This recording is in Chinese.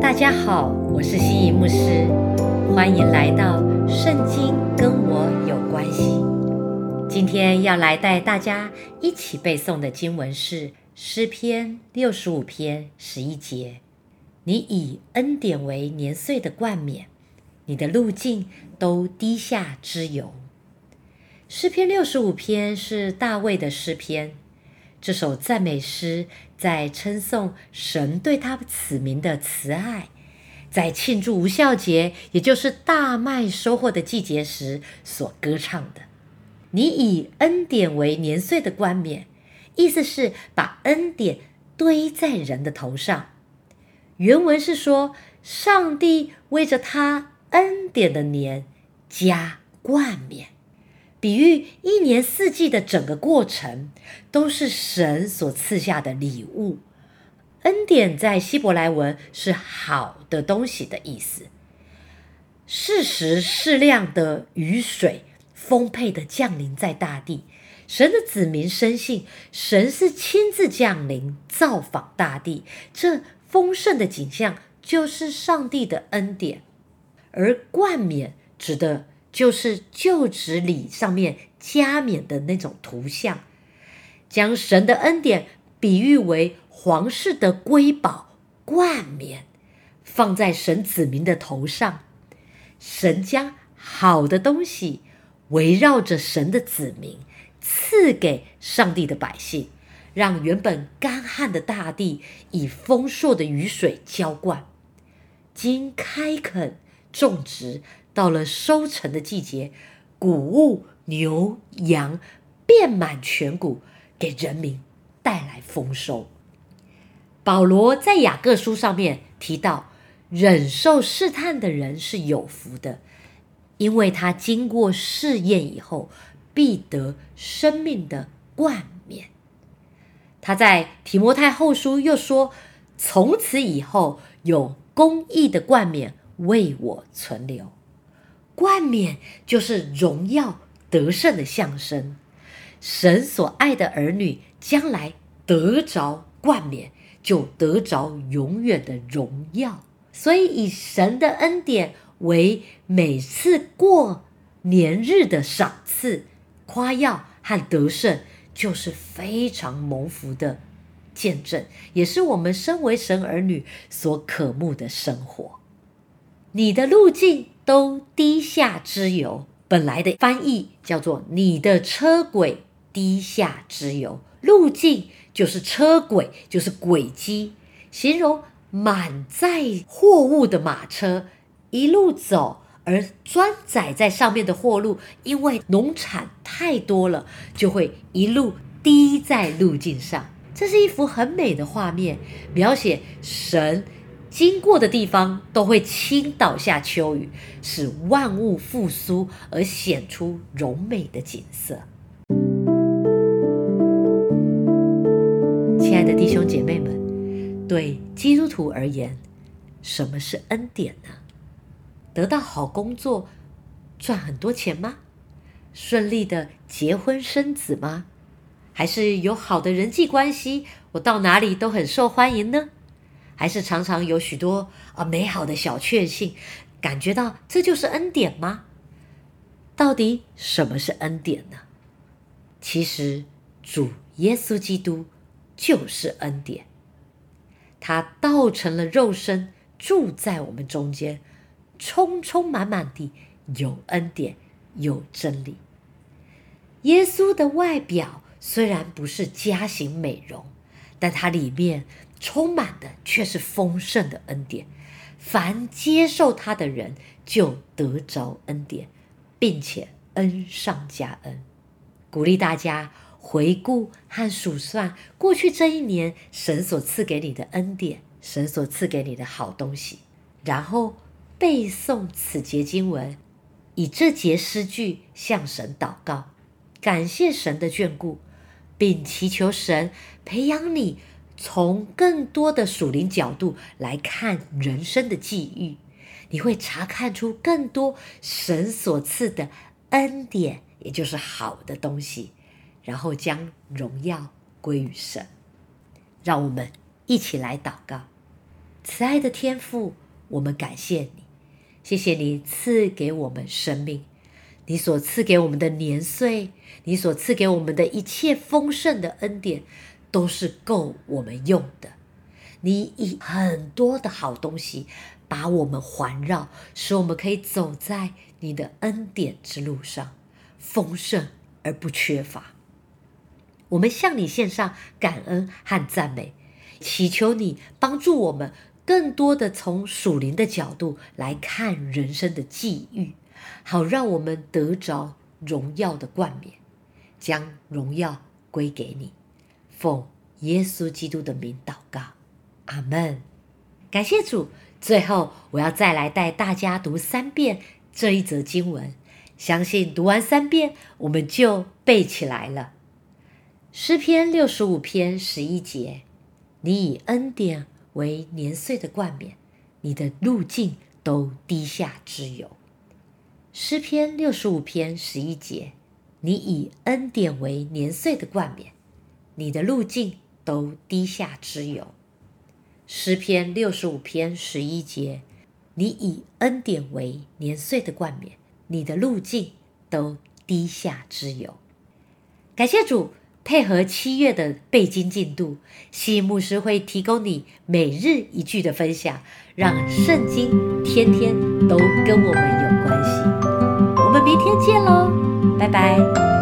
大家好，我是心仪牧师，欢迎来到《圣经跟我有关系》。今天要来带大家一起背诵的经文是诗篇六十五篇十一节：“你以恩典为年岁的冠冕，你的路径都滴下之油。”诗篇六十五篇是大卫的诗篇。这首赞美诗在称颂神对他子民的慈爱，在庆祝无效节，也就是大麦收获的季节时所歌唱的。你以恩典为年岁的冠冕，意思是把恩典堆在人的头上。原文是说，上帝为着他恩典的年加冠冕。比喻一年四季的整个过程都是神所赐下的礼物。恩典在希伯来文是好的东西的意思。适时适量的雨水丰沛的降临在大地，神的子民深信神是亲自降临造访大地，这丰盛的景象就是上帝的恩典。而冠冕指的。就是就职礼上面加冕的那种图像，将神的恩典比喻为皇室的瑰宝冠冕，放在神子民的头上。神将好的东西围绕着神的子民，赐给上帝的百姓，让原本干旱的大地以丰硕的雨水浇灌，经开垦种植。到了收成的季节，谷物、牛羊遍满全谷，给人民带来丰收。保罗在雅各书上面提到，忍受试探的人是有福的，因为他经过试验以后，必得生命的冠冕。他在提摩太后书又说，从此以后有公义的冠冕为我存留。冠冕就是荣耀得胜的象征，神所爱的儿女将来得着冠冕，就得着永远的荣耀。所以以神的恩典为每次过年日的赏赐、夸耀和得胜，就是非常蒙福的见证，也是我们身为神儿女所渴慕的生活。你的路径。都滴下之油，本来的翻译叫做“你的车轨滴下之油”，路径就是车轨，就是轨迹，形容满载货物的马车一路走，而装载在上面的货物，因为农产太多了，就会一路滴在路径上。这是一幅很美的画面，描写神。经过的地方都会倾倒下秋雨，使万物复苏而显出柔美的景色。亲爱的弟兄姐妹们，对基督徒而言，什么是恩典呢？得到好工作，赚很多钱吗？顺利的结婚生子吗？还是有好的人际关系，我到哪里都很受欢迎呢？还是常常有许多啊美好的小确幸，感觉到这就是恩典吗？到底什么是恩典呢？其实主耶稣基督就是恩典，他道成了肉身，住在我们中间，充充满满地有恩典有真理。耶稣的外表虽然不是家型美容，但他里面。充满的却是丰盛的恩典，凡接受他的人就得着恩典，并且恩上加恩。鼓励大家回顾和数算过去这一年神所赐给你的恩典，神所赐给你的好东西，然后背诵此节经文，以这节诗句向神祷告，感谢神的眷顾，并祈求神培养你。从更多的属灵角度来看人生的际遇，你会查看出更多神所赐的恩典，也就是好的东西，然后将荣耀归于神。让我们一起来祷告，慈爱的天父，我们感谢你，谢谢你赐给我们生命，你所赐给我们的年岁，你所赐给我们的一切丰盛的恩典，都是够我们用的。你以很多的好东西把我们环绕，使我们可以走在你的恩典之路上，丰盛而不缺乏。我们向你献上感恩和赞美，祈求你帮助我们。更多的从属灵的角度来看人生的际遇，好让我们得着荣耀的冠冕，将荣耀归给你。奉耶稣基督的名祷告，阿门。感谢主。最后，我要再来带大家读三遍这一则经文，相信读完三遍，我们就背起来了。诗篇六十五篇十一节，你以恩典。为年岁的冠冕，你的路径都低下之有。诗篇六十五篇十一节，你以恩典为年岁的冠冕，你的路径都低下之有。诗篇六十五篇十一节，你以恩典为年岁的冠冕，你的路径都低下之有。感谢主。配合七月的背经进度，西牧师会提供你每日一句的分享，让圣经天天都跟我们有关系。我们明天见喽，拜拜。